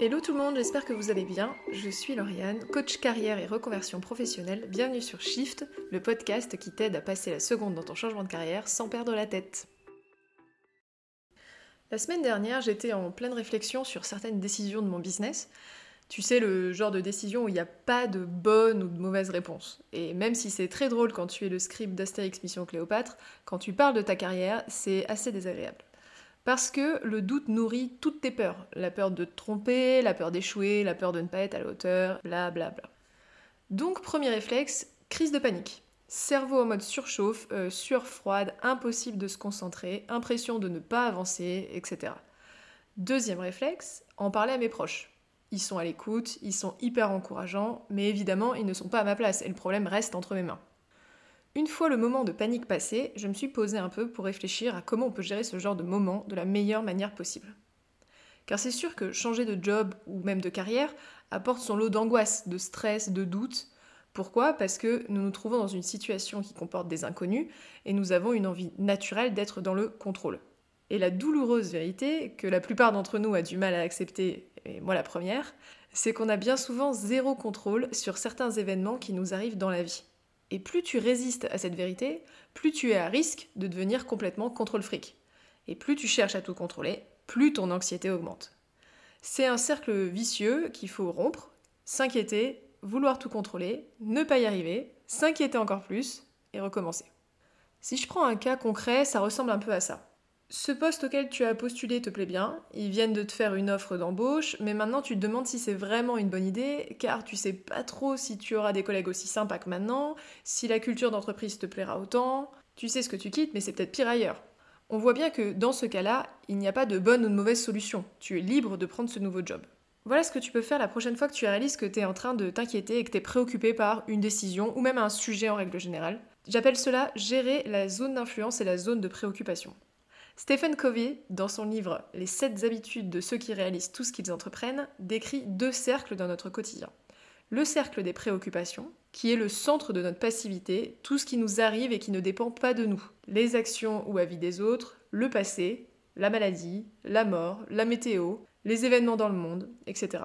Hello tout le monde, j'espère que vous allez bien. Je suis Lauriane, coach carrière et reconversion professionnelle. Bienvenue sur Shift, le podcast qui t'aide à passer la seconde dans ton changement de carrière sans perdre la tête. La semaine dernière, j'étais en pleine réflexion sur certaines décisions de mon business. Tu sais, le genre de décision où il n'y a pas de bonne ou de mauvaise réponse. Et même si c'est très drôle quand tu es le script d'Astérix Mission Cléopâtre, quand tu parles de ta carrière, c'est assez désagréable. Parce que le doute nourrit toutes tes peurs. La peur de te tromper, la peur d'échouer, la peur de ne pas être à la hauteur, bla bla bla. Donc, premier réflexe, crise de panique. Cerveau en mode surchauffe, euh, sueur froide, impossible de se concentrer, impression de ne pas avancer, etc. Deuxième réflexe, en parler à mes proches. Ils sont à l'écoute, ils sont hyper encourageants, mais évidemment, ils ne sont pas à ma place et le problème reste entre mes mains. Une fois le moment de panique passé, je me suis posé un peu pour réfléchir à comment on peut gérer ce genre de moment de la meilleure manière possible. Car c'est sûr que changer de job ou même de carrière apporte son lot d'angoisse, de stress, de doute. Pourquoi? Parce que nous nous trouvons dans une situation qui comporte des inconnus et nous avons une envie naturelle d'être dans le contrôle. Et la douloureuse vérité, que la plupart d'entre nous a du mal à accepter, et moi la première, c'est qu'on a bien souvent zéro contrôle sur certains événements qui nous arrivent dans la vie. Et plus tu résistes à cette vérité, plus tu es à risque de devenir complètement contrôle fric. Et plus tu cherches à tout contrôler, plus ton anxiété augmente. C'est un cercle vicieux qu'il faut rompre, s'inquiéter, vouloir tout contrôler, ne pas y arriver, s'inquiéter encore plus et recommencer. Si je prends un cas concret, ça ressemble un peu à ça. Ce poste auquel tu as postulé te plaît bien, ils viennent de te faire une offre d'embauche, mais maintenant tu te demandes si c'est vraiment une bonne idée, car tu sais pas trop si tu auras des collègues aussi sympas que maintenant, si la culture d'entreprise te plaira autant, tu sais ce que tu quittes, mais c'est peut-être pire ailleurs. On voit bien que dans ce cas-là, il n'y a pas de bonne ou de mauvaise solution, tu es libre de prendre ce nouveau job. Voilà ce que tu peux faire la prochaine fois que tu réalises que tu es en train de t'inquiéter et que tu es préoccupé par une décision ou même un sujet en règle générale. J'appelle cela gérer la zone d'influence et la zone de préoccupation. Stephen Covey, dans son livre Les 7 habitudes de ceux qui réalisent tout ce qu'ils entreprennent, décrit deux cercles dans notre quotidien. Le cercle des préoccupations, qui est le centre de notre passivité, tout ce qui nous arrive et qui ne dépend pas de nous. Les actions ou avis des autres, le passé, la maladie, la mort, la météo, les événements dans le monde, etc.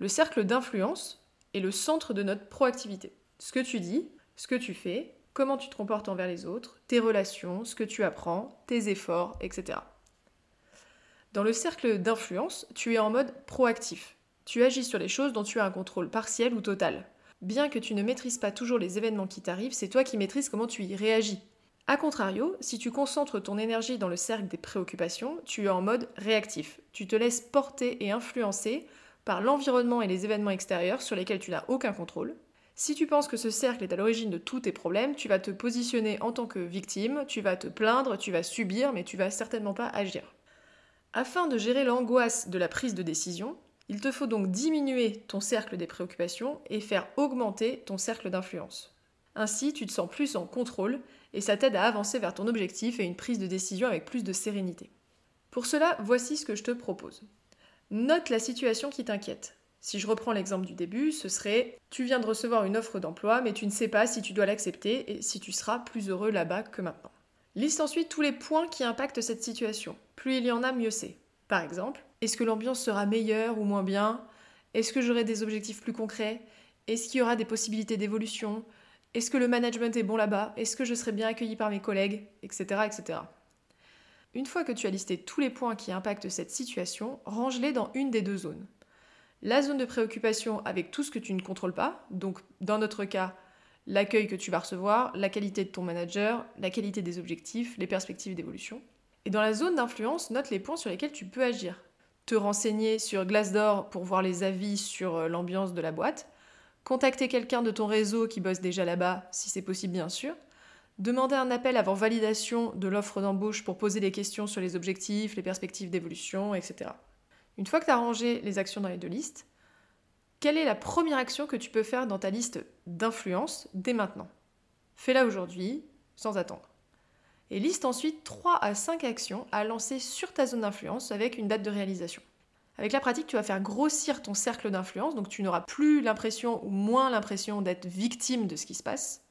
Le cercle d'influence est le centre de notre proactivité. Ce que tu dis, ce que tu fais, comment tu te comportes envers les autres, tes relations, ce que tu apprends, tes efforts, etc. Dans le cercle d'influence, tu es en mode proactif. Tu agis sur les choses dont tu as un contrôle partiel ou total. Bien que tu ne maîtrises pas toujours les événements qui t'arrivent, c'est toi qui maîtrises comment tu y réagis. A contrario, si tu concentres ton énergie dans le cercle des préoccupations, tu es en mode réactif. Tu te laisses porter et influencer par l'environnement et les événements extérieurs sur lesquels tu n'as aucun contrôle. Si tu penses que ce cercle est à l'origine de tous tes problèmes, tu vas te positionner en tant que victime, tu vas te plaindre, tu vas subir, mais tu vas certainement pas agir. Afin de gérer l'angoisse de la prise de décision, il te faut donc diminuer ton cercle des préoccupations et faire augmenter ton cercle d'influence. Ainsi, tu te sens plus en contrôle et ça t'aide à avancer vers ton objectif et une prise de décision avec plus de sérénité. Pour cela, voici ce que je te propose. Note la situation qui t'inquiète. Si je reprends l'exemple du début, ce serait tu viens de recevoir une offre d'emploi, mais tu ne sais pas si tu dois l'accepter et si tu seras plus heureux là-bas que maintenant. Liste ensuite tous les points qui impactent cette situation. Plus il y en a, mieux c'est. Par exemple, est-ce que l'ambiance sera meilleure ou moins bien? Est-ce que j'aurai des objectifs plus concrets? Est-ce qu'il y aura des possibilités d'évolution? Est-ce que le management est bon là-bas? Est-ce que je serai bien accueilli par mes collègues? Etc. etc. Une fois que tu as listé tous les points qui impactent cette situation, range-les dans une des deux zones la zone de préoccupation avec tout ce que tu ne contrôles pas, donc dans notre cas, l'accueil que tu vas recevoir, la qualité de ton manager, la qualité des objectifs, les perspectives d'évolution. Et dans la zone d'influence, note les points sur lesquels tu peux agir. Te renseigner sur Glassdoor pour voir les avis sur euh, l'ambiance de la boîte, contacter quelqu'un de ton réseau qui bosse déjà là-bas, si c'est possible bien sûr, demander un appel avant validation de l'offre d'embauche pour poser des questions sur les objectifs, les perspectives d'évolution, etc. Une fois que tu as rangé les actions dans les deux listes, quelle est la première action que tu peux faire dans ta liste d'influence dès maintenant? Fais-la aujourd'hui, sans attendre. Et liste ensuite 3 à 5 actions à lancer sur ta zone d'influence avec une date de réalisation. Avec la pratique, tu vas faire grossir ton cercle d'influence, donc tu n'auras plus l'impression ou moins l'impression d'être victime de ce qui se passe.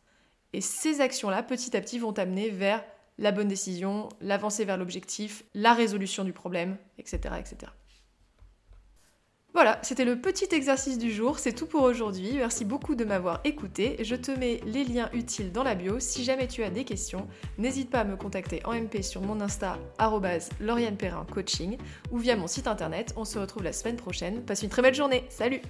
Et ces actions-là, petit à petit, vont t'amener vers la bonne décision, l'avancée vers l'objectif, la résolution du problème, etc., etc. Voilà, c'était le petit exercice du jour, c'est tout pour aujourd'hui. Merci beaucoup de m'avoir écouté. Je te mets les liens utiles dans la bio. Si jamais tu as des questions, n'hésite pas à me contacter en MP sur mon Insta Lauriane Perrin Coaching ou via mon site internet. On se retrouve la semaine prochaine. Passe une très belle journée. Salut